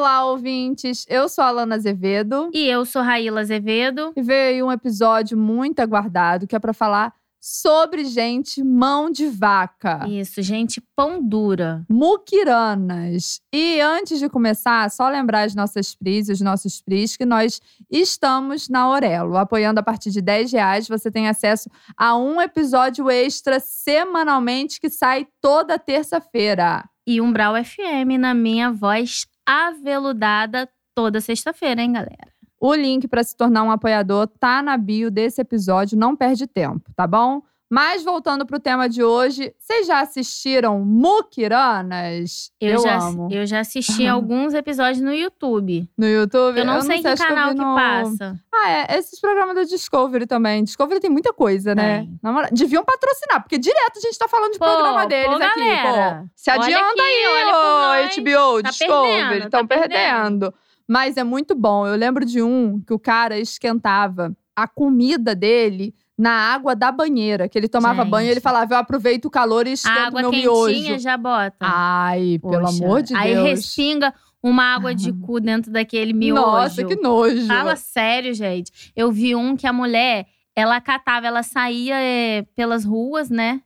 Olá, ouvintes. Eu sou a Alana Azevedo E eu sou Raíla Azevedo. e veio aí um episódio muito aguardado que é para falar sobre gente mão de vaca. Isso, gente, pão dura. Muquiranas. E antes de começar, só lembrar as nossas pris os nossos pris que nós estamos na Aurelo. Apoiando a partir de 10 reais, você tem acesso a um episódio extra semanalmente que sai toda terça-feira. E Umbral FM na minha voz aveludada toda sexta-feira, hein, galera? O link para se tornar um apoiador tá na bio desse episódio, não perde tempo, tá bom? Mas voltando pro tema de hoje, vocês já assistiram Mukiranas? já, amo. eu já assisti alguns episódios no YouTube. No YouTube? Eu não sei em que acho eu canal que no- passa. Ah, é. Esses programas da Discovery também. Discovery tem muita coisa, né? Moral, deviam patrocinar, porque direto a gente tá falando de Pô, programa deles pô, aqui, galera. pô. Se adianta aqui, aí, ô. HBO, Tá Discovery. perdendo, Estão tá perdendo. Mas é muito bom. Eu lembro de um que o cara esquentava a comida dele na água da banheira, que ele tomava Gente. banho e ele falava: Eu aproveito o calor e A esquento água meu quentinha miojo. já bota. Ai, pelo Poxa, amor de Aí Deus. respinga uma água de cu dentro daquele miojo. Nossa, que nojo. Fala sério, gente. Eu vi um que a mulher, ela catava, ela saía é, pelas ruas, né?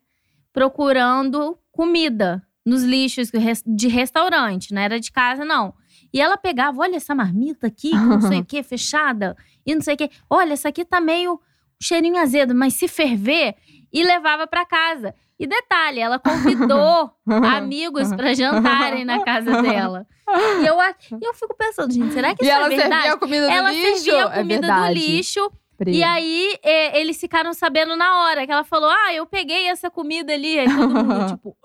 Procurando comida nos lixos de restaurante, não era de casa, não. E ela pegava, olha essa marmita aqui, não sei o que, fechada, e não sei o que. Olha, essa aqui tá meio cheirinho azedo, mas se ferver, e levava pra casa. E detalhe, ela convidou amigos pra jantarem na casa dela. E eu, eu fico pensando, gente, será que E isso ela é verdade? servia a comida do ela lixo? servia a É comida do verdade. lixo. Pri. E aí, é, eles ficaram sabendo na hora. Que ela falou, ah, eu peguei essa comida ali. Aí todo mundo, tipo,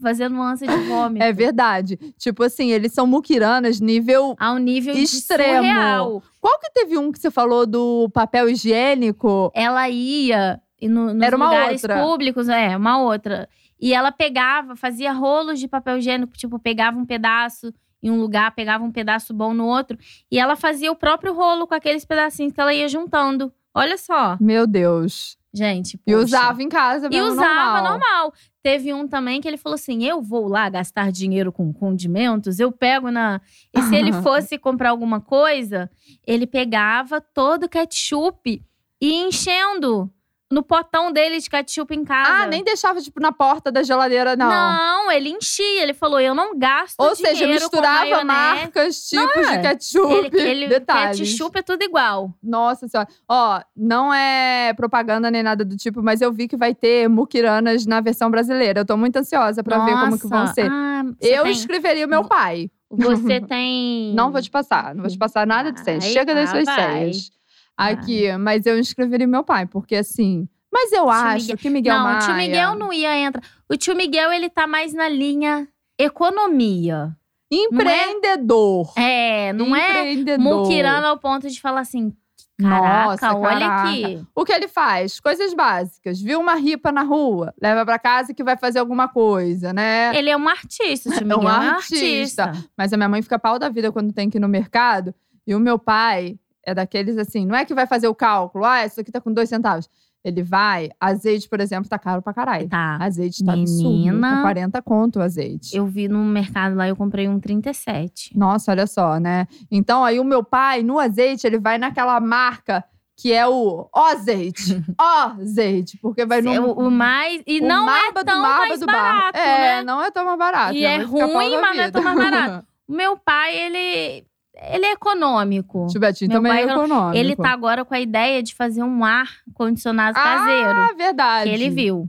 fazendo um ânsia de vômito. É verdade. Tipo assim, eles são muquiranas nível. Ao nível Extremo. surreal. Qual que teve um que você falou do papel higiênico? Ela ia e no, nos Era uma lugares outra. públicos, é, uma outra. E ela pegava, fazia rolos de papel higiênico, tipo, pegava um pedaço em um lugar, pegava um pedaço bom no outro. E ela fazia o próprio rolo com aqueles pedacinhos que ela ia juntando. Olha só, Meu Deus. Gente. E poxa. usava em casa E usava normal. normal. Teve um também que ele falou assim: eu vou lá gastar dinheiro com condimentos, eu pego na. E se ele fosse comprar alguma coisa, ele pegava todo o ketchup e enchendo no potão dele de ketchup em casa. Ah, nem deixava, tipo, na porta da geladeira, não. Não, ele enchia. Ele falou: eu não gasto Ou dinheiro seja, misturava marcas, tipos de é. ketchup. Ele, ele detalhes. ketchup é tudo igual. Nossa senhora. Ó, não é propaganda nem nada do tipo, mas eu vi que vai ter muquiranas na versão brasileira. Eu tô muito ansiosa pra ver como que vão Nossa, ser. ah, eu tem- escreveria o meu pai. Você tem. Não vou te passar, não vou te passar nada de senha. Chega das ah, suas senhas. Aqui, mas eu inscreveria meu pai, porque assim. Mas eu acho Miguel- que Miguel não, Maia. o tio Miguel não ia entrar. O tio Miguel, ele tá mais na linha economia. Empreendedor. É, não é Empreendedor. muquirando ao ponto de falar assim, caraca, Nossa, olha caraca. aqui. O que ele faz? Coisas básicas. Viu uma ripa na rua, leva pra casa que vai fazer alguma coisa, né? Ele é um artista, tio É Miguel um é um artista. artista. Mas a minha mãe fica pau da vida quando tem que ir no mercado. E o meu pai é daqueles assim, não é que vai fazer o cálculo, ah, isso aqui tá com dois centavos. Ele vai, azeite, por exemplo, tá caro pra caralho. Tá. Azeite tá absurdo. Menina. Tá 40 conto o azeite. Eu vi no mercado lá, eu comprei um 37. Nossa, olha só, né? Então aí o meu pai, no azeite, ele vai naquela marca que é o azeite. ó azeite. Porque vai no. O, o mais. E o não é tão marba mais do barato, É, né? não é tão mais barato. E é ruim, mas não é tão mais barato. O meu pai, ele. Ele é econômico. Tio Betinho Meu também é pai- econômico. Ele tá agora com a ideia de fazer um ar condicionado caseiro. Ah, verdade. que ele viu.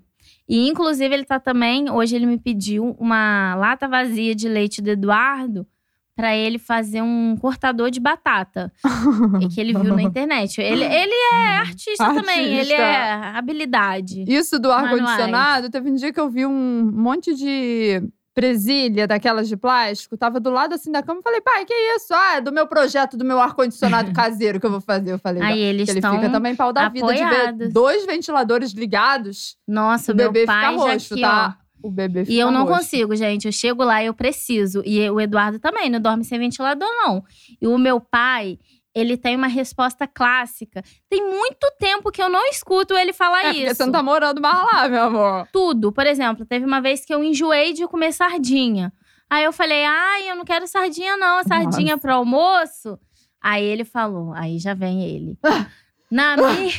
E, inclusive, ele tá também. Hoje ele me pediu uma lata vazia de leite do Eduardo pra ele fazer um cortador de batata. e que ele viu na internet. Ele, ele é artista, também, ele Artista. é habilidade. Isso do ar-condicionado, teve um dia que eu vi um monte de presilha daquelas de plástico, tava do lado assim da cama. Eu falei, pai, que isso? Ah, é do meu projeto, do meu ar-condicionado caseiro que eu vou fazer. Eu falei, Aí eles ele fica também pau da vida de ver apoiados. dois ventiladores ligados. Nossa, o meu bebê pai fica roxo, aqui, tá? ó. O bebê fica E eu não roxo. consigo, gente. Eu chego lá e eu preciso. E o Eduardo também, não dorme sem ventilador, não. E o meu pai, ele tem uma resposta clássica. Tem muito tempo que eu não escuto ele falar É porque isso. você não tá morando mais lá, meu amor. Tudo. Por exemplo, teve uma vez que eu enjoei de comer sardinha. Aí eu falei, ai, eu não quero sardinha, não. A sardinha pro almoço. Aí ele falou, aí já vem ele. Na minha.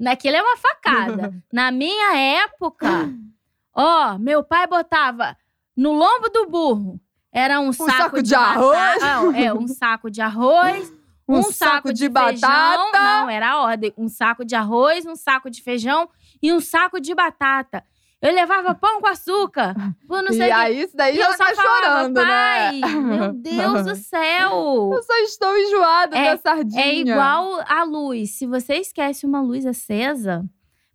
Naquele é uma facada. Na minha época, ó, meu pai botava no lombo do burro. Era um, saco, saco de batata- arroz. Ah, é, um saco de arroz. Um, Um, saco, de, feijão. batata. Não, era a ordem. Um saco de arroz, um saco de feijão e um saco de batata. Eu levava pão com açúcar. Por não sei e o quê. aí, isso daí E já tá falava, chorando, pai, né? meu Deus do céu. Eu só estou enjoada É- da sardinha. É igual a luz. Se você esquece uma luz acesa,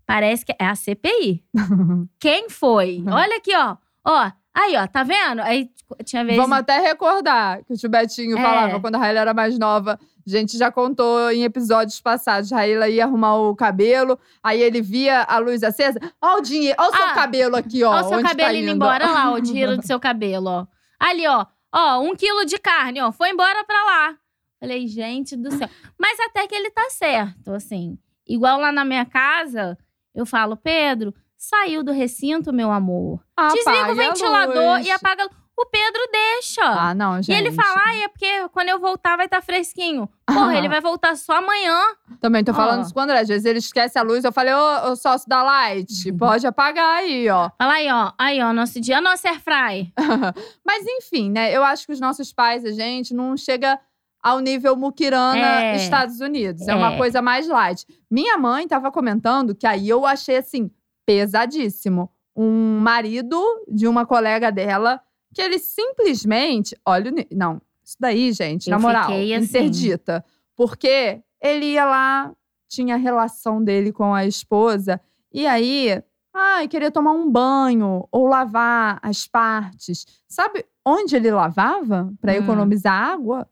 parece que é a CPI. Quem foi? Olha aqui, ó. Ó, aí, ó, tá vendo? Aí tinha vezes. Vamos até recordar que o Betinho É. falava quando a Raíla era mais nova. A gente já contou em episódios passados. A Raíla ia arrumar o cabelo, aí ele via a luz acesa. Ó o dinheiro, ó o seu Ah, cabelo aqui, ó. Ó, o seu onde cabelo tá indo indo. embora lá, o dinheiro do seu cabelo, ó. Ali, ó. Ó, um quilo de carne, ó. Foi embora pra lá. Falei, gente do céu. Mas até que ele tá certo, assim. Igual lá na minha casa, eu falo, Pedro, saiu do recinto, meu amor. Desliga o a ventilador e apaga. O Pedro deixa. Ah, não, e gente. ele fala, ai, é porque quando eu voltar vai estar fresquinho. Porra, ele vai voltar só amanhã. Também tô falando Ó. isso com o André. Às vezes ele esquece a luz. Eu falei, ô, ô sócio da Light, pode apagar aí, ó. Fala aí, ó. Aí, ó, nosso dia, nosso airfry. Mas enfim, né? Eu acho que os nossos pais, a gente, não chega ao nível Mukirana É. Estados Unidos. É. uma É. coisa mais light. Minha mãe tava comentando que aí eu achei assim, pesadíssimo. Um marido de uma colega dela, que ele simplesmente. Olha, não, isso daí, gente, na Eu moral, fiquei assim. interdita. Porque ele ia lá, tinha a relação dele com a esposa, e aí Ai, queria tomar um banho ou lavar as partes. Sabe onde ele lavava para Hum. economizar água?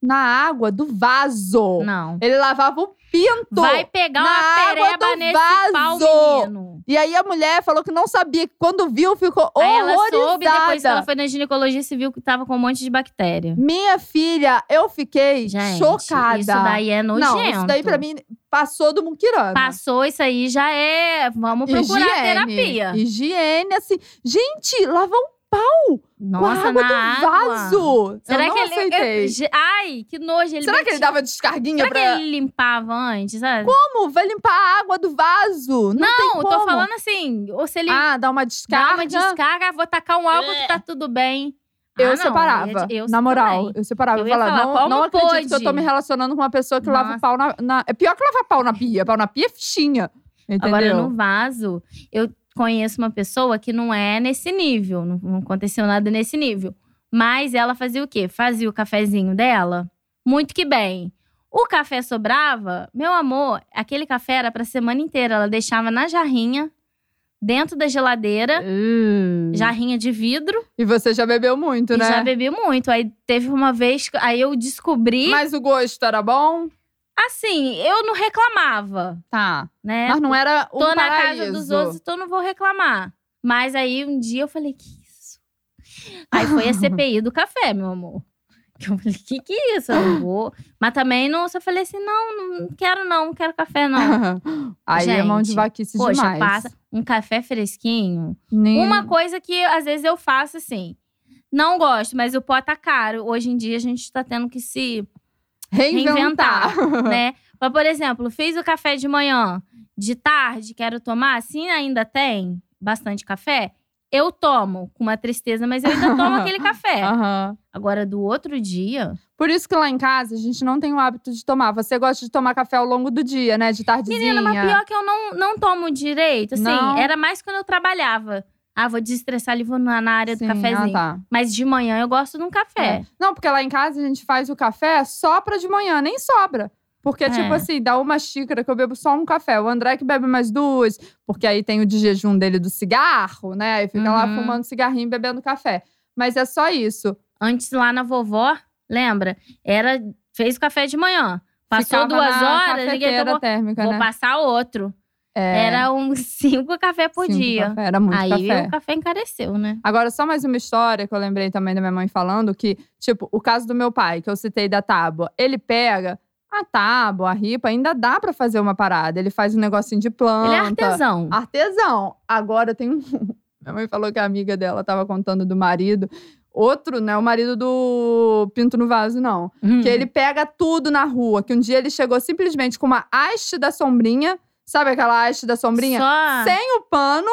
Na água do vaso. Não. Ele lavava o pinto. Vai pegar uma pereba do nesse vaso. pau, menino. E aí a mulher falou que não sabia, que quando viu ficou Aí ela horrorizada. soube, depois que ela foi na ginecologista e viu que tava com um monte de bactéria. Minha filha, eu fiquei Gente, chocada. isso daí é nojento. Não, isso daí pra mim passou do Muquirana. Passou isso aí, já é… Vamos procurar Higiene. terapia. Higiene, assim. Gente, lavar um pau Nossa, com a água na do água. vaso. Será eu não que ele… aceitei. eu- ai, que nojo. Ele Será que ele dava descarguinha Será pra… que ele limpava antes, sabe? Como? Vai limpar a água do vaso? Não, tem Não, como. tô falando assim, ou se ele Ah, dá uma dá descarga. uma descarga, vou tacar um álcool que tá tudo bem. Eu Ah, não, separava. eu- eu na moral, também. eu separava. Eu Eu, falava, falar, não, não acredito que eu tô pode? me relacionando com uma pessoa que lava Nossa. o pau na, na- É pior que lavar pau na pia. Pau na pia é fichinha. Entendeu? Agora, no vaso, eu conheço uma pessoa que não é nesse nível, não, não aconteceu nada nesse nível. Mas ela fazia o quê? Fazia o cafezinho dela, muito que bem. O café sobrava, meu amor, aquele café era pra semana inteira. Ela deixava na jarrinha, dentro da geladeira, Hum. jarrinha de vidro, E você já bebeu muito, e né? já bebi muito. Aí teve uma vez, aí eu descobri. Mas o gosto era bom? Assim, eu não reclamava, Tá. né? Mas não era um tô na paraíso. casa dos outros, então não vou reclamar. Mas aí um dia eu falei, que isso? Aí foi a CPI do café, meu amor. Eu falei, que que é isso? Eu não vou. Mas também não, só falei assim, não, não quero não, não quero café não. Aí é mão de Gente, vaquice Poxa, demais. passa um café fresquinho. Nem- Uma coisa que às vezes eu faço assim, não gosto, mas o pó tá caro. Hoje em dia a gente tá tendo que se Reinventar. né? Mas, por exemplo, fiz o café de manhã, de tarde, quero tomar, assim ainda tem bastante café, eu tomo com uma tristeza, mas eu ainda tomo aquele café. Aham. Agora, do outro dia. Por isso que lá em casa a gente não tem o hábito de tomar. Você gosta de tomar café ao longo do dia, né? De tardezinha. Menina, mas pior que eu não, não tomo direito. Assim, Não? era mais quando eu trabalhava. Ah, vou desestressar ali, vou na, na área Sim, do cafezinho. Ah, tá. Mas de manhã eu gosto de um café. É. Não, porque lá em casa a gente faz o café só pra de manhã, nem sobra. Porque, É. tipo assim, dá uma xícara que eu bebo só um café. O André que bebe mais duas, porque aí tem o de jejum dele do cigarro, né? Aí fica lá Uhum. fumando cigarrinho e bebendo café. Mas é só isso. Antes lá na vovó, lembra? Era fez o café de manhã. Passou Ficava duas horas, ninguém tomou. térmica, Vou né? passar outro. É, Era uns cinco café por cinco dia. café, Era muito Aí café. o café encareceu, né? Agora, só mais uma história que eu lembrei também da minha mãe falando, que, tipo, o caso do meu pai, que eu citei da tábua, ele pega a tábua, a ripa, ainda dá pra fazer uma parada. Ele faz um negocinho de planta. Ele é artesão. Artesão. Agora tem um. Minha mãe falou que a amiga dela tava contando do marido. Outro, não é o marido do Pinto no Vaso, não. Hum. Que ele pega tudo na rua. Que um dia ele chegou simplesmente com uma haste da sombrinha. Sabe aquela haste da sombrinha? Só Sem o pano.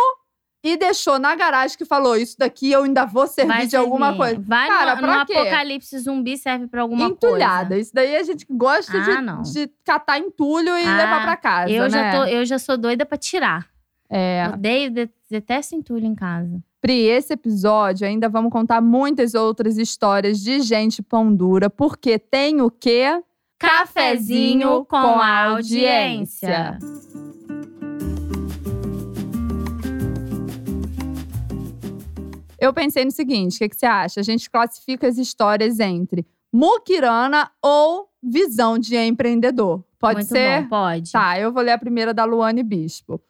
E deixou na garagem que falou: Isso daqui eu ainda vou servir vai de alguma coisa. Vai Cara, no, pra no quê? apocalipse zumbi serve pra alguma Entulhada. coisa. Isso daí a gente gosta Ah, de, de catar entulho e Ah, levar pra casa. Eu, né? já tô, eu já sou doida pra tirar. É. Odeio, de- detesto entulho em casa. Pri, esse episódio ainda vamos contar muitas outras histórias de gente pão dura, porque tem o quê? Cafezinho com a audiência. Eu pensei no seguinte: o que, que você acha? A gente classifica as histórias entre muquirana ou visão de empreendedor. Pode Muito ser? bom, pode. Tá, eu vou ler a primeira da Luane Bispo.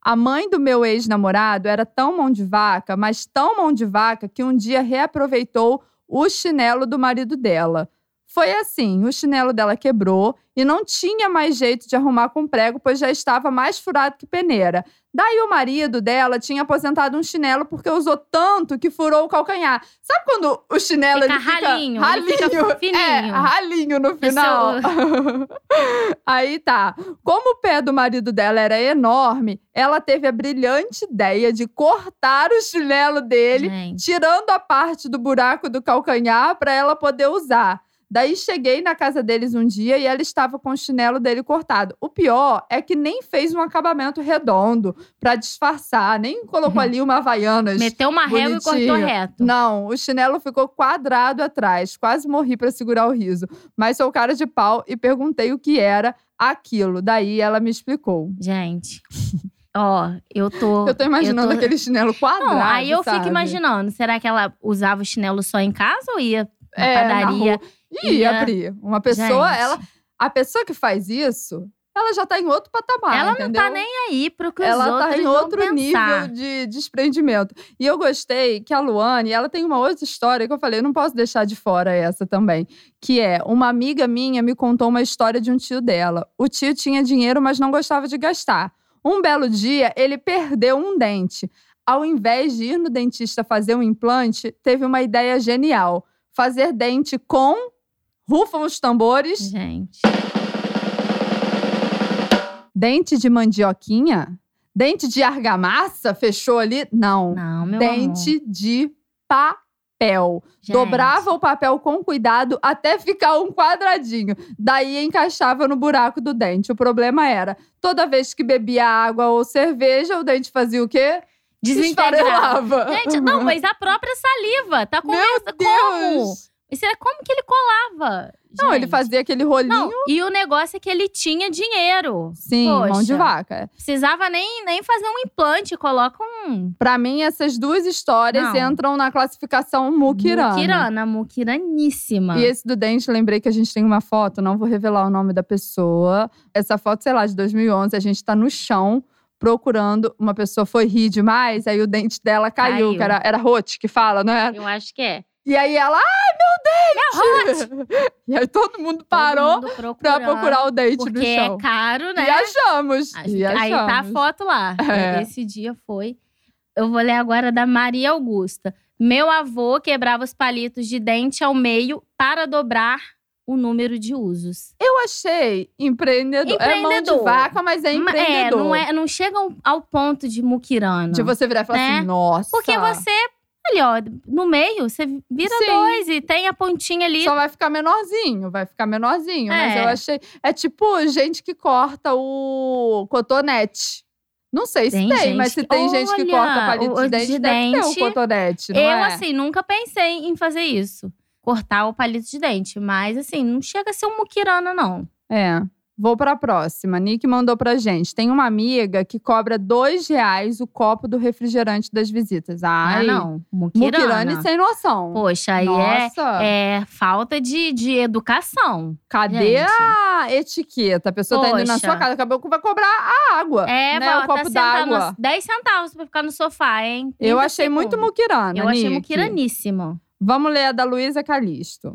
A mãe do meu ex-namorado era tão mão de vaca, mas tão mão de vaca, que um dia reaproveitou o chinelo do marido dela. Foi assim: o chinelo dela quebrou e não tinha mais jeito de arrumar com prego, pois já estava mais furado que peneira. Daí o marido dela tinha aposentado um chinelo porque usou tanto que furou o calcanhar. Sabe quando o chinelo Fica ele fica ralinho, ele ralinho, fica fininho. É, ralinho no final. Aí tá. Como o pé do marido dela era enorme, ela teve a brilhante ideia de cortar o chinelo dele, Gente, tirando a parte do buraco do calcanhar para ela poder usar. Daí cheguei na casa deles um dia e ela estava com o chinelo dele cortado. O pior é que nem fez um acabamento redondo para disfarçar, nem colocou ali uma havaianas. meteu uma régua e cortou reto. Não, o chinelo ficou quadrado atrás. Quase morri para segurar o riso. Mas sou cara de pau e perguntei o que era aquilo. Daí ela me explicou. Gente, ó, eu tô. Eu tô imaginando eu tô- aquele chinelo quadrado. Não, aí eu sabe? fico imaginando, será que ela usava o chinelo só em casa ou ia na É, na padaria? rua. Ih, ia- Pri, uma pessoa, Gente, ela, a pessoa que faz isso, ela já tá em outro patamar, ela entendeu? não tá nem aí pro que os ela tá em outro nível de desprendimento. E eu gostei que a Luane, ela tem uma outra história que eu falei, eu não posso deixar de fora essa também. Que é, uma amiga minha me contou uma história de um tio dela. O tio tinha dinheiro, mas não gostava de gastar. Um belo dia, ele perdeu um dente. Ao invés de ir no dentista fazer um implante, teve uma ideia genial. Fazer dente com… Rufam os tambores. Gente, Dente de mandioquinha? Dente de argamassa? Fechou ali? Não. não, meu Dente de papel. Gente. Dobrava o papel com cuidado até ficar um quadradinho. Daí encaixava no buraco do dente. O problema era, toda vez que bebia água ou cerveja, o dente fazia o quê? Desintegrava. Gente, não, mas a própria saliva. Tá Meu conversa. Como? Isso era como que ele colava? Não, ele fazia aquele rolinho. Não, e o negócio é que ele tinha dinheiro. Sim, mão de Poxa. vaca. Precisava nem, nem fazer um implante, coloca um. Pra mim, essas duas histórias Não. entram na classificação mukirana. Mukirana, mukiraníssima. E esse do dente, lembrei que a gente tem uma foto, não vou revelar o nome da pessoa. Essa foto, sei lá, de 2011, a gente tá no chão procurando. Uma pessoa foi rir demais, aí o dente dela caiu, Caiu. era, era rote que fala, não é? Eu acho que é. E aí ela, ai, meu dente! e aí todo mundo parou Todo mundo pra procurar o dente Porque no chão. é caro, né? E achamos. Acho e que- Aí tá a achamos. foto lá. É. Esse dia foi. Eu vou ler agora da Maria Augusta. Meu avô quebrava os palitos de dente ao meio para dobrar o número de usos. Eu achei empreendedor. É mão de Empreendedor. vaca, mas é É, empreendedor. não, é, não chega ao- ao ponto de muquirana. De você virar e falar Né? assim, nossa. Porque você, ali, ó, no meio, você vira Sim. dois e tem a pontinha ali. Só vai ficar menorzinho, vai ficar menorzinho. Mas É. eu achei. É tipo gente que corta o cotonete. Não sei se Tem tem, mas se tem gente que corta palito de dente, de deve ter cotonete, não Eu, é? assim, nunca pensei em fazer isso. Cortar o palito de dente. Mas, assim, não chega a ser um muquirana, não. É. Vou pra próxima. Nick mandou pra gente. Tem uma amiga que cobra dois reais o copo do refrigerante das visitas. Ah, não. Mukirana. Sem noção. Poxa, aí é, é falta de, de educação. cadê gente. a etiqueta? A pessoa tá indo na Poxa. sua casa, acabou que vai cobrar a água. É, né? o tá copo sentando d'água. 10 centavos pra ficar no sofá, hein? Eu 30 achei muito muquirana, Eu achei Nick. muquiraníssimo. Vamos ler a da Luísa Calisto.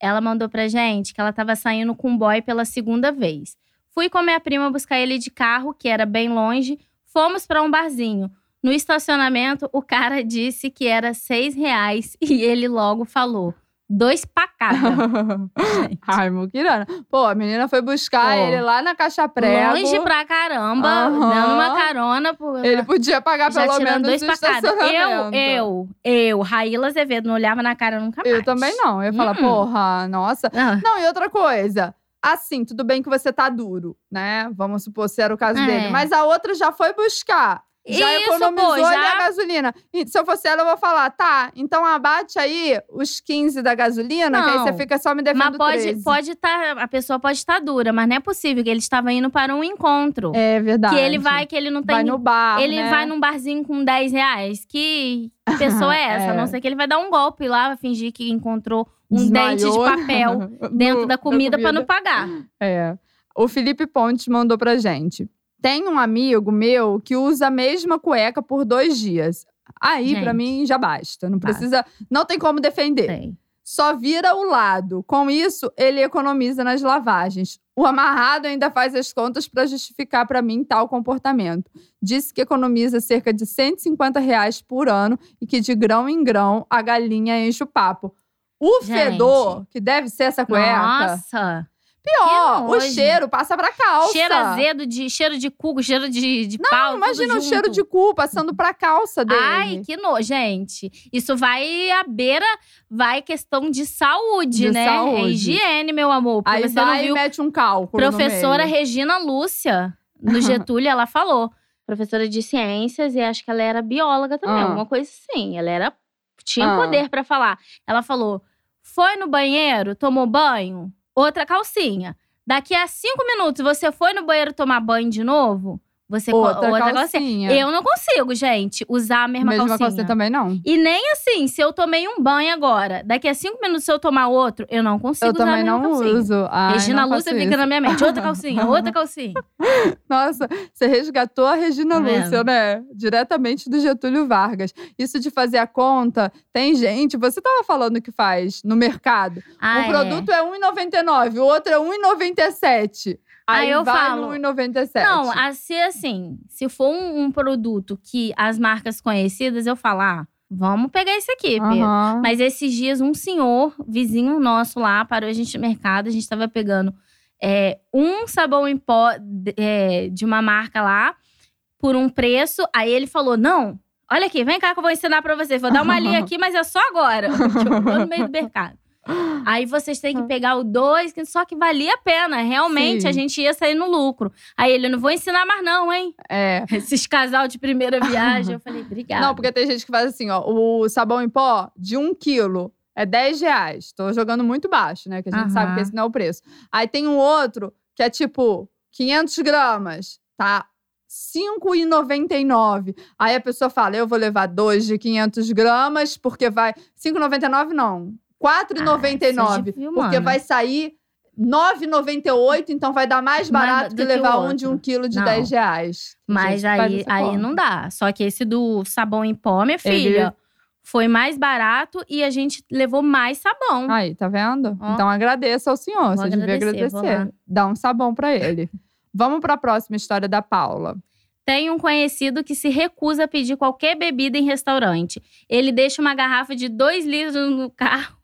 Ela mandou pra gente que ela tava saindo com um boy pela segunda vez. Fui com minha prima buscar ele de carro, que era bem longe. Fomos pra um barzinho. No estacionamento, o cara disse que era seis reais e ele logo falou: dois pra cada. Gente. Ai, muquirana. Pô, a menina foi buscar Pô. ele lá na caixa prego. Longe pra caramba, Aham. dando uma carona. Por... Ele podia pagar já pelo menos dois cada. Eu, eu, eu, Raíla Azevedo, não olhava na cara nunca mais. Eu também não. Eu ia falar, Hum. porra, nossa. Ah, Não, e outra coisa. Assim, tudo bem que você tá duro, né? Vamos supor se era o caso É. dele. Mas a outra já foi buscar. Já Isso, economizou pô, já- a gasolina. E se eu fosse ela, eu vou falar, tá, então abate aí os 15 da gasolina, que aí Não. você fica só me devendo Mas pode 13. pode tá, a pessoa pode estar dura, mas não é possível que ele estava indo para um encontro. É verdade. que ele vai, que ele não tem. Vai no bar, ele né? vai num barzinho com 10 reais. Que pessoa é essa? É. A não ser que ele vai dar um golpe lá, vai fingir que encontrou um Desmaiou dente de papel dentro no- da comida para não pagar. É. O Felipe Pontes mandou pra gente. Tem um amigo meu que usa a mesma cueca por dois dias. Aí, pra Gente. mim, já basta. Não Basta. precisa. Não tem como defender. Tem. Só vira o lado. Com isso, ele economiza nas lavagens. O amarrado ainda faz as contas pra justificar pra mim tal comportamento. Disse que economiza cerca de 150 reais por ano e que de grão em grão a galinha enche o papo. O Gente. fedor, que deve ser essa cueca. Nossa! Pior, o cheiro passa pra calça. Cheiro azedo de cheiro de cu, cheiro de, de Não, pau. imagina tudo o cheiro de cu passando pra calça dele. Ai, que nojo, gente. Isso vai à beira, vai questão de saúde, De né? É saúde. higiene, meu amor. Aí você vai não e viu mete um cálculo Professora no meio. Regina Lúcia, no Getúlio, ela falou. Professora de ciências e acho que ela era bióloga também, Ah. alguma coisa assim. Ela era tinha Ah. poder pra falar. Ela falou: foi no banheiro, tomou banho, outra calcinha. Daqui a cinco minutos você foi no banheiro tomar banho de novo, você co- Outra, calcinha. Eu não consigo, gente, usar a mesma, Mesma calcinha. calcinha também não. E nem assim, se eu tomei um banho agora, daqui a cinco minutos se eu tomar outro, eu não consigo Eu usar também mesma não calcinha. uso. Ai, Regina não Lúcia fica na minha mente. Outra calcinha, outra calcinha. Nossa, você resgatou a Regina Tá? Lúcia, né? Diretamente do Getúlio Vargas. Isso de fazer a conta, tem gente, você tava falando que faz no mercado. Ah, um é. produto é R$1,99, o outro é R$1,97. Aí, Aí eu vai falo, no R$1,97. Não, a- se assim, se for um, um produto que as marcas conhecidas, eu falo, ah, vamos pegar esse aqui, Pedro. Aham. Mas esses dias, um senhor, vizinho nosso lá, parou a gente no mercado, a gente tava pegando é, um sabão em pó de, é, de uma marca lá, por um preço. Aí ele falou: não, olha aqui, vem cá que eu vou ensinar pra vocês. Vou dar uma linha aqui, mas é só agora. tô no meio do mercado. Aí vocês têm que pegar o dois, que só que valia a pena. Realmente, Sim. a gente ia sair no lucro. Aí ele, não vou ensinar mais não, hein? É. Esses casal de primeira viagem. Eu falei, obrigada. Não, porque tem gente que faz assim, ó. O sabão em pó de um quilo é 10 reais. Tô jogando muito baixo, né? Que a gente sabe que esse não é o preço. Aí tem um outro que é tipo 500 gramas, tá? R$ 5,99. Aí a pessoa fala, eu vou levar dois de 500 gramas, porque vai... 5,99 não. Ah, 4,99. vocês viu, porque vai sair 9,98, então vai dar mais barato que que levar um de um outro. quilo de Não. 10 reais. Mas gente aí, aí não dá. Só que esse do sabão em pó, minha Ele- filha, foi mais barato e a gente levou mais sabão. Aí, tá vendo? Ó. Então agradeça ao senhor. Vou Você devia agradecer, vou agradecer. Dá um sabão pra ele. Vamos pra próxima história da Paula. Tem um conhecido que se recusa a pedir qualquer bebida em restaurante. Ele deixa uma garrafa de 2 litros no carro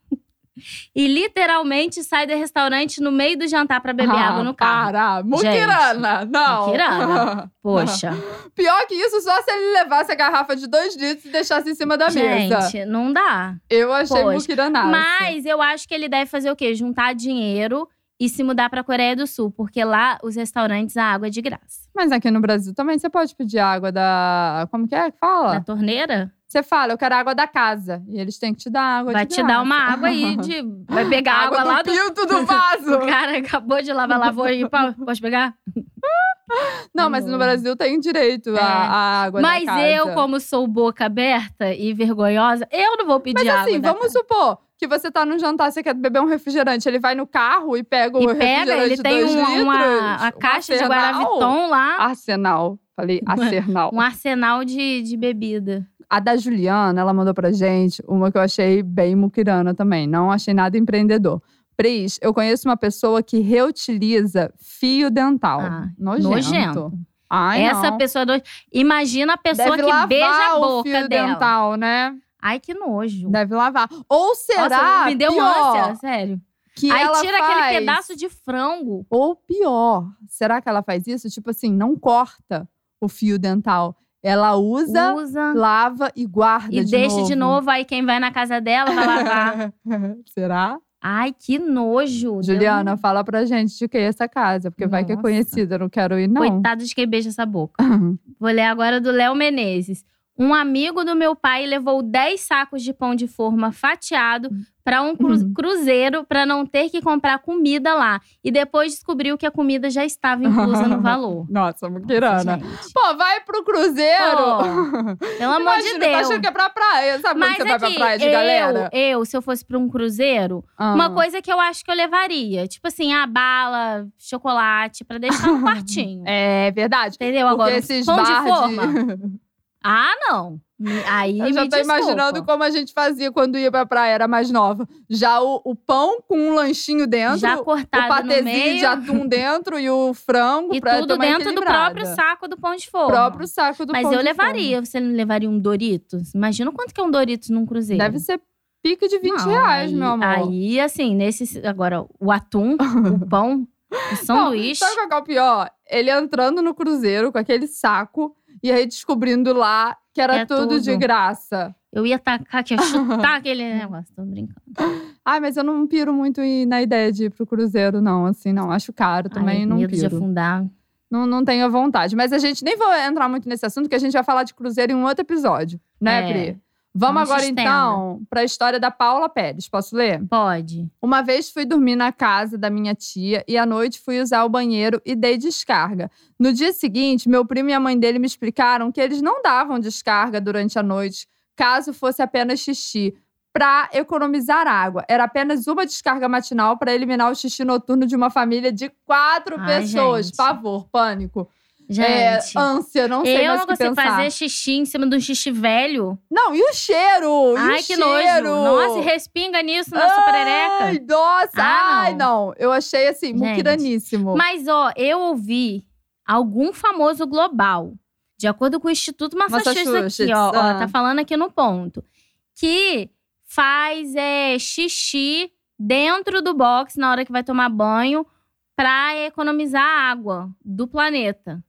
e literalmente sai do restaurante no meio do jantar pra beber Ah, água no carro. Para! Muquirana! Não! Muquirana. Poxa, Pior que isso, só se ele levasse a garrafa de dois litros e deixasse em cima da mesa. gente, não dá. Eu achei Poxa, muquiranaço. Mas eu acho que ele deve fazer o quê? Juntar dinheiro e se mudar pra Coreia do Sul, porque lá os restaurantes a água é de graça. Mas aqui no Brasil também você pode pedir água da. Como que é que fala? torneira? Você fala, eu quero água da casa. E eles têm que te dar água Vai de te dar uma graça. água aí de. Vai pegar água, água lá do do. do vaso. O cara acabou de lavar, lavou aí. Pode pegar? Não, mas no Brasil tem direito É. à à água da Mas casa. eu, como sou boca aberta e vergonhosa, eu não vou pedir Mas água. assim, da vamos supor que você tá num jantar, você quer beber um refrigerante. Ele vai no carro e pega o E refrigerante pega, ele tem dois uma, litros, uma, a um caixa de arsenal. Guaraviton lá, Arsenal. Falei arsenal. um arsenal de, de bebida. A da Juliana, ela mandou pra gente uma que eu achei bem muquirana também. Não achei nada empreendedor. Pris, eu conheço uma pessoa que reutiliza fio dental. Ah, nojento. nojento. Ai, Essa não. pessoa. do- Imagina a pessoa Deve que beija a o boca fio dela. dental, né? Ai, que nojo. Deve lavar. Ou será Nossa, me deu pior, ânsia, sério. que Aí ela tira faz... aquele pedaço de frango. Ou pior, será que ela faz isso? Tipo assim, não corta o fio dental. Ela usa, Usa. lava e guarda E de deixa novo. de novo, aí quem vai na casa dela vai lavar. será? Ai, que nojo. Juliana, fala pra gente de que é essa casa, porque vai que é Nossa. conhecida, eu não quero ir, não. Coitado de quem beija essa boca. Vou ler agora do Léo Menezes. Um amigo do meu pai levou 10 sacos de pão de forma fatiado para um cru- Uhum. cruzeiro para não ter que comprar comida lá. E depois descobriu que a comida já estava inclusa no valor. Nossa, muquirana. Pô, vai pro cruzeiro. pelo amor Imagina, de tá Deus. achando que é pra praia. Sabe Mas quando você vai pra aqui, praia de eu, galera? eu, se eu fosse pra um cruzeiro, Ah. uma coisa que eu acho que eu levaria. Tipo assim, a bala, chocolate, pra deixar no quartinho. É verdade. Entendeu? Porque Agora, esses pão de forma. Ah, não. Aí Eu já me tô imaginando desculpa. como a gente fazia quando ia pra praia, era mais nova. Já o, o pão com um lanchinho dentro, Já o cortado no patezinho de atum dentro e o frango E pra tudo dentro do próprio saco do pão de O forma. próprio saco do Mas pão eu de levaria. Você não levaria um Doritos? Imagina quanto que é um Doritos num forma. cruzeiro. Deve ser pique de 20 Não, reais, aí, meu amor. Aí, assim, nesse… Agora, o atum, o pão, o sanduíche… Sabe qual é o pior? Ele entrando no cruzeiro com aquele saco e aí descobrindo lá que era É tudo, de tudo. graça. Eu ia tacar aqui, eu ia chutar aquele negócio. Tô brincando. Ai, mas eu não piro muito na ideia de ir pro cruzeiro, não. Assim, não. Acho caro também, Ai, não medo de piro. afundar. Não, não tenho vontade. Mas a gente nem vou entrar muito nesse assunto, que a gente vai falar de cruzeiro em um outro episódio, né, É. Pri? Vamos agora, estenda. então, para a história da Paula Pérez. Posso ler? Pode. Uma vez fui dormir na casa da minha tia e à noite fui usar o banheiro e dei descarga. No dia seguinte, meu primo e a mãe dele me explicaram que eles não davam descarga durante a noite, caso fosse apenas xixi, para economizar água. Era apenas uma descarga matinal para eliminar o xixi noturno de uma família de quatro Ai, pessoas. gente. Pavor, pânico. Gente, É, ânsia, não sei eu mais não o que consigo pensar. fazer xixi em cima de um xixi velho. Não, e o cheiro? E Ai, o que cheiro? nojo. Nossa, e respinga nisso na sua perereca. Ai, nossa! Ah, Ai, não. Eu achei assim, Gente. muquiraníssimo. Mas, ó, eu ouvi algum famoso global, de acordo com o Instituto Massachusetts, Massachusetts, aqui, ó, ó, ah. tá falando aqui no ponto, que faz é, xixi dentro do box na hora que vai tomar banho pra economizar água do planeta.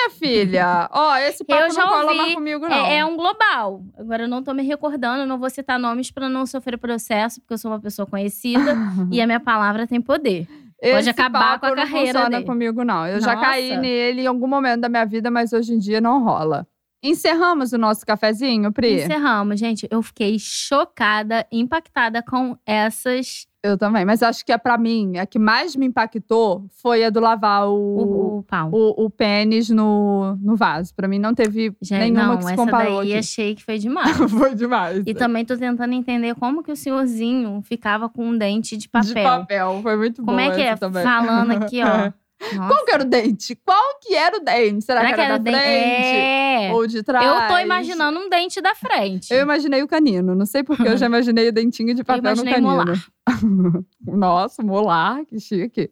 Minha filha, ó, esse papo Eu já não cola mais comigo, não. É, é um global. Agora eu não tô me recordando, não vou citar nomes pra não sofrer processo, porque eu sou uma pessoa conhecida e a minha palavra tem poder. Esse acabar com a papo carreira não funciona dele. comigo, não. Eu já Nossa. caí nele em algum momento da minha vida, mas hoje em dia não rola. Encerramos o nosso cafezinho, Pri? Encerramos, gente. Eu fiquei chocada, impactada com essas. Eu também. Mas acho que a pra mim, a que mais me impactou foi a do lavar o, O, o pau. o, o pênis no, no vaso. Pra mim não teve Gente, nenhuma não, que se essa comparou daí aqui. achei que foi demais. foi demais. e também tô tentando entender como que o senhorzinho ficava com um dente de papel. De papel, foi muito Como bom é que é? essa também. Falando aqui, ó. Nossa. Qual que era o dente? Qual que era o dente? Será, Será que era, o da dente? frente? É. Ou de trás? Eu tô imaginando um dente da frente. Eu imaginei o canino. Não sei porque eu já imaginei o dentinho de papel no canino. molar. Nossa, molar, que chique.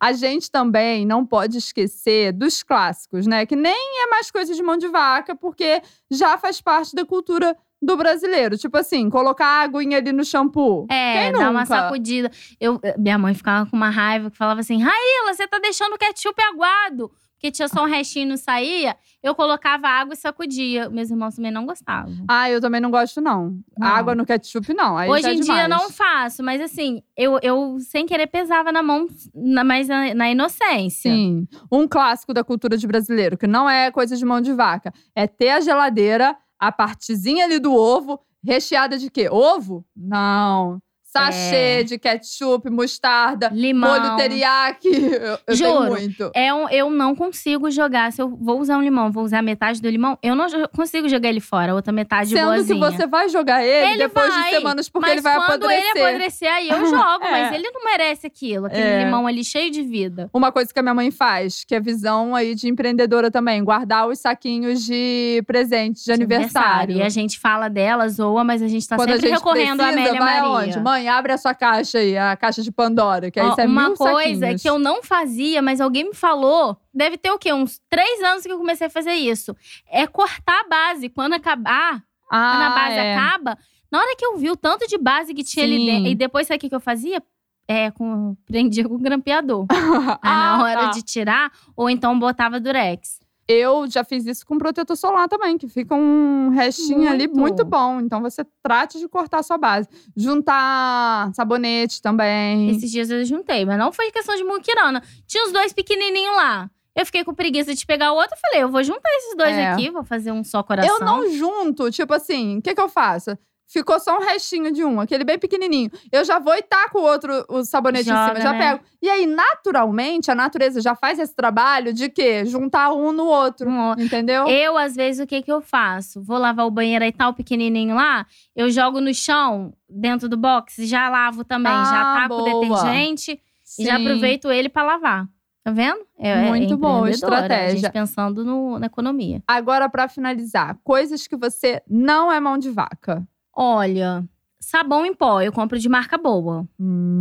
A gente também não pode esquecer dos clássicos, né? Que nem é mais coisa de mão de vaca, porque já faz parte da cultura do brasileiro. Tipo assim, colocar a aguinha ali no shampoo. É, dá uma sacudida. Eu, minha mãe ficava com uma raiva que falava assim: Raíla, você tá deixando o ketchup aguado. Porque tinha só um restinho e não saía. Eu colocava água e sacudia. Meus irmãos também não gostavam. Ah, eu também não gosto, não. Não. Água no ketchup, não. Aí Hoje é em dia eu não faço, mas assim, eu, eu sem querer pesava na mão, na, mas na, na inocência. Sim. Um clássico da cultura de brasileiro, que não é coisa de mão de vaca, é ter a geladeira a partezinha ali do ovo, recheada de quê? Ovo? Não. Sachê É. de ketchup, mostarda, Limão. molho teriyaki. Eu, eu tenho Juro. muito. É um, eu não consigo jogar. Se eu vou usar um limão, vou usar metade do limão, eu não consigo jogar ele fora. A outra metade Sendo boazinha. que você vai jogar ele, Ele depois vai, de semanas, porque ele vai quando apodrecer. ele apodrecer, aí eu jogo. É. Mas ele não merece aquilo. Aquele É. limão ali cheio de vida. Uma coisa que a minha mãe faz, que é visão aí de empreendedora também, guardar os saquinhos de presente de, aniversário. E a gente fala dela, zoa, mas a gente tá Quando a sempre gente recorrendo precisa, a Amélia vai Maria. aonde? Mãe, abre a sua caixa aí, a caixa de Pandora, que aí Ó, isso é uma coisa saquinhos. que eu não fazia, mas alguém me falou. Deve ter o quê? Uns três anos que eu comecei a fazer isso. É cortar a base. Quando acabar, ah, quando a base é. acaba, na hora que eu vi o tanto de base que tinha ali Sim. dentro. E depois, sabe o que eu fazia? É, com, prendia com grampeador. Aí Ah, na hora tá. de tirar, ou então botava durex. Eu já fiz isso com protetor solar também, que fica um restinho ali Muito. muito bom. Então você trate de cortar a sua base. Juntar sabonete também. Esses dias eu juntei, mas não foi questão de muquirana. Tinha os dois pequenininhos lá. Eu fiquei com preguiça de pegar o outro. Falei, eu vou juntar esses dois É. aqui, vou fazer um só coração. Eu não junto, tipo assim, o que, que eu faço? Ficou só um restinho de um, aquele bem pequenininho. Eu já vou e taco o outro, o sabonete em Joga, cima, já né? pego. E aí, naturalmente, a natureza já faz esse trabalho de quê? Juntar um no outro, entendeu? Eu, às vezes, o que que eu faço? Vou lavar o banheiro aí, tá o pequenininho lá. Eu jogo no chão, dentro do box, já lavo também. já Ah, taco o boa. detergente e já Sim. aproveito ele pra lavar. Tá vendo? É, é Muito boa empreendedora, estratégia. A gente pensando no- na economia. Agora, pra finalizar, coisas que você não é mão de vaca. Olha, sabão em pó, eu compro de marca boa.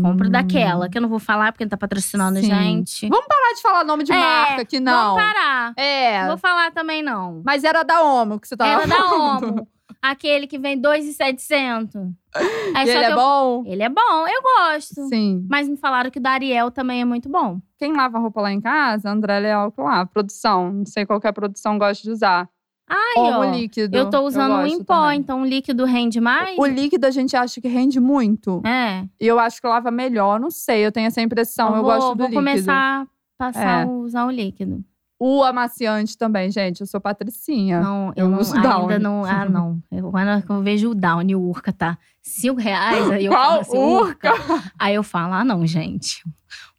Compro daquela, que eu não vou falar porque não tá patrocinando a gente. Vamos parar de falar nome de É, marca que não. Vamos parar. É. Não vou falar também, não. Mas era da Omo que você tava Era da falando. Omo. Aquele que vem 2,700. Aí E ele é eu- bom? Ele é bom, eu gosto. Sim. Mas me falaram que o da Ariel também é muito bom. Quem lava roupa lá em casa, André Leal que lava. Produção. Não sei qual que é a produção gosta de usar. Aí, Omo ó. líquido. Eu tô usando um gosto em pó, também. então o líquido rende mais. O líquido a gente acha que rende muito. É. E eu acho que lava melhor. Não sei, eu tenho essa impressão. Eu, vou, gosto do vou líquido. começar a passar É. a usar o líquido. O amaciante também, gente. Eu sou patricinha. Não, eu eu, não, uso ainda Downy. não. Ah, não. Eu, quando eu vejo o Downy, o Urca tá cinco reais, aí eu Qual falo assim, Urca? Aí eu falo, ah, não, gente.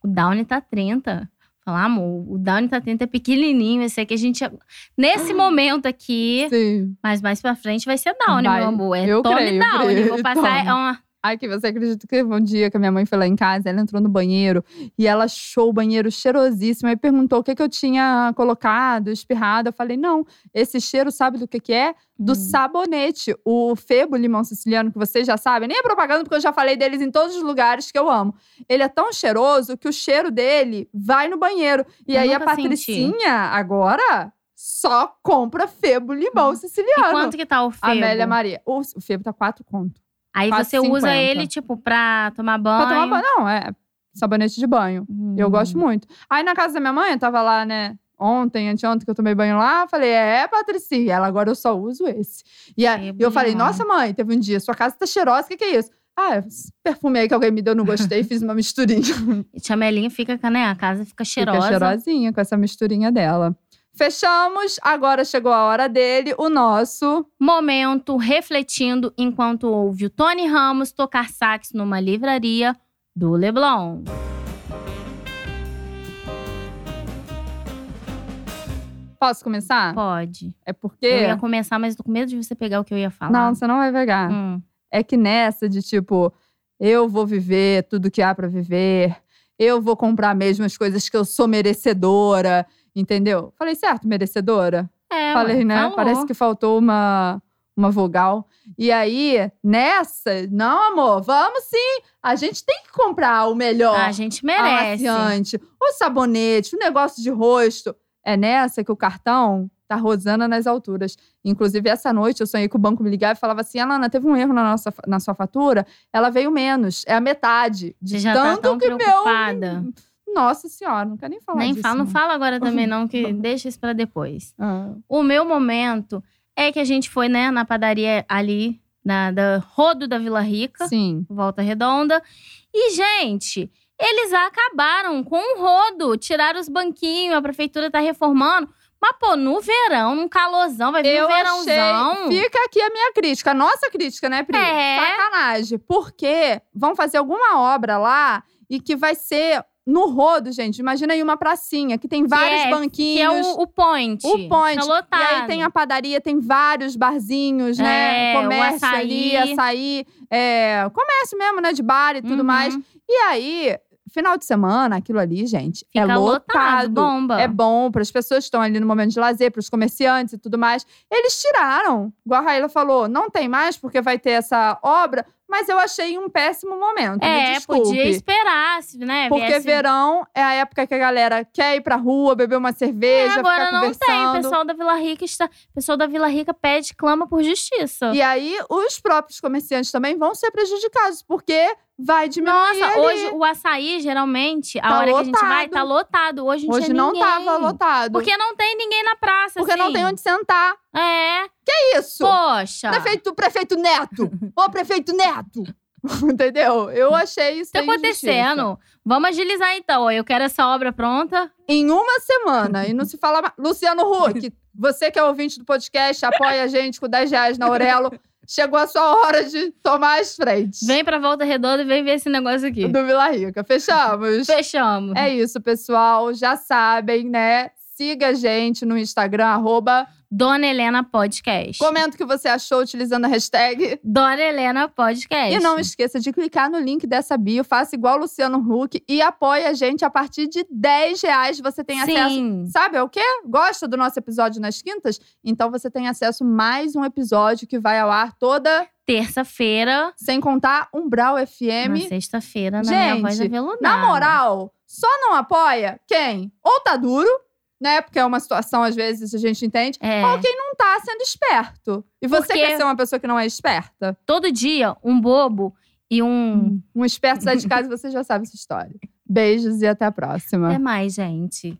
O Downy tá 30. Falar, amor, o Downy tá 30 é pequenininho. Esse aqui a gente. Nesse momento aqui, Sim. mas mais pra frente vai ser Downy, Vai. meu amor. É Eu Tome creio, Downy. creio. Vou passar. É uma, Ai, que você acredita que um dia que a minha mãe foi lá em casa, ela entrou no banheiro e ela achou o banheiro cheirosíssimo. Aí perguntou o que, que eu tinha colocado, espirrado. Eu falei, não, esse cheiro sabe do que, que é? Do Hum. sabonete. O Febo Limão Siciliano, que vocês já sabem, nem é propaganda, porque eu já falei deles em todos os lugares que eu amo. Ele é tão cheiroso que o cheiro dele vai no banheiro. E Eu aí a nunca senti. Patricinha, agora, só compra Febo Limão Hum. Siciliano. E quanto que tá o febo? Amélia Maria. O, o Febo tá quatro conto. Aí você 4,50. usa ele, tipo, pra tomar banho. Pra tomar banho. Não, é sabonete de banho. Eu Hum. gosto muito. Aí na casa da minha mãe, eu tava lá, né? Ontem, anteontem que eu tomei banho lá, falei, é, Patricinha. Ela, agora eu só uso esse. E aí, Febo eu falei, nossa, mãe, teve um dia, sua casa tá cheirosa, o que, que é isso? Ah, esse perfume aí que alguém me deu, não gostei, fiz uma misturinha. E tia Melinha fica, né? A casa fica cheirosa. Fica cheirosinha com essa misturinha dela. Fechamos, agora chegou a hora dele, o nosso. Momento refletindo enquanto ouve o Tony Ramos tocar sax numa livraria do Leblon. Posso começar? Pode. É porque. Eu ia começar, mas tô com medo de você pegar o que eu ia falar. Não, você não vai pegar. Hum. é que nessa de tipo, eu vou viver tudo que há pra viver, eu vou comprar mesmo as coisas que eu sou merecedora, entendeu? Falei certo, merecedora? É, Falei, ué, né? falou. Parece que faltou uma, uma vogal. E aí, nessa, não, amor, vamos sim. A gente tem que comprar o melhor. A gente merece. Amaciante, o sabonete, o negócio de rosto. É nessa que o cartão tá rosando nas alturas. Inclusive, essa noite eu sonhei que o banco me ligava e falava assim: Alana, teve um erro na, nossa, na sua fatura, ela veio menos, é a metade. De Você já tanto tá tão que meu. Nossa senhora, não quero nem falar Nem disso. fala, não fala agora também, não, que deixa isso pra depois. Ah, O meu momento é que a gente foi, né, na padaria ali, na, da Rodo da Vila Rica, sim. Volta Redonda. E, gente, eles acabaram com o rodo, tiraram os banquinhos, a prefeitura tá reformando. Mas, pô, no verão, num calorzão, vai vir Eu um verãozão. achei. Fica aqui a minha crítica, a nossa crítica, né, Pri? É. Sacanagem. Porque vão fazer alguma obra lá e que vai ser no rodo, gente. Imagina aí uma pracinha que tem vários é- banquinhos. Que é o, o point. O point. Tá lotado. E aí tem a padaria, tem vários barzinhos, né? É, o Comércio ali, açaí. açaí. É, comércio mesmo, né? De bar e tudo Uhum. mais. E aí, final de semana, aquilo ali, gente, é Fica lotado. bomba. É bom para as pessoas que estão ali no momento de lazer, para os comerciantes e tudo mais. Eles tiraram. Igual a Raíla falou, não tem mais porque vai ter essa obra, mas eu achei um péssimo momento. me É, podia esperar, né? Porque viesse- verão é a época que a galera quer ir pra rua, beber uma É, cerveja, agora ficar não tem. O pessoal da Vila Rica está. O pessoal da Vila Rica pede, clama por justiça. E aí, os próprios comerciantes também vão ser prejudicados, porque vai diminuir Nossa, ali. hoje o açaí, geralmente, a Tá hora que a gente vai, lotado. tá lotado. Hoje não Hoje não ninguém. tava lotado. Porque não tem ninguém na praça, Porque não assim. tem onde sentar. É, Isso! poxa. Prefeito, prefeito Neto! Ô, prefeito Neto! Entendeu? Eu achei isso Tá acontecendo. Vamos agilizar então. Eu quero essa obra pronta. Em uma semana. E não se fala mais. Luciano Huck, você que é ouvinte do podcast, apoia a gente com 10 reais na Aurelo. Chegou a sua hora de tomar as frentes. Vem pra Volta Redonda e vem ver esse negócio aqui. Do Vila Rica. Fechamos? Fechamos. É isso, pessoal. Já sabem, né? Siga a gente no Instagram, arroba. Dona Helena Podcast. Comenta o que você achou utilizando a hashtag. Dona Helena Podcast. E não esqueça de clicar no link dessa bio, faça igual o Luciano Huck e apoie a gente a partir de 10 reais. Você tem acesso. Sim. Sabe o quê? Gosta do nosso episódio nas quintas? Então você tem acesso a mais um episódio que vai ao ar toda, Terça-feira, sem contar Umbral na FM. sexta-feira, na minha voz Gente, aveludada. Na moral, só não apoia quem ou tá duro, né? Porque é uma situação, às vezes, a gente entende. É. Ou quem não tá sendo esperto. E você Porque- quer ser uma pessoa que não é esperta? Todo dia, um bobo e um. Um esperto sai de casa e você já sabe essa história. Beijos e até a próxima. Até mais, gente.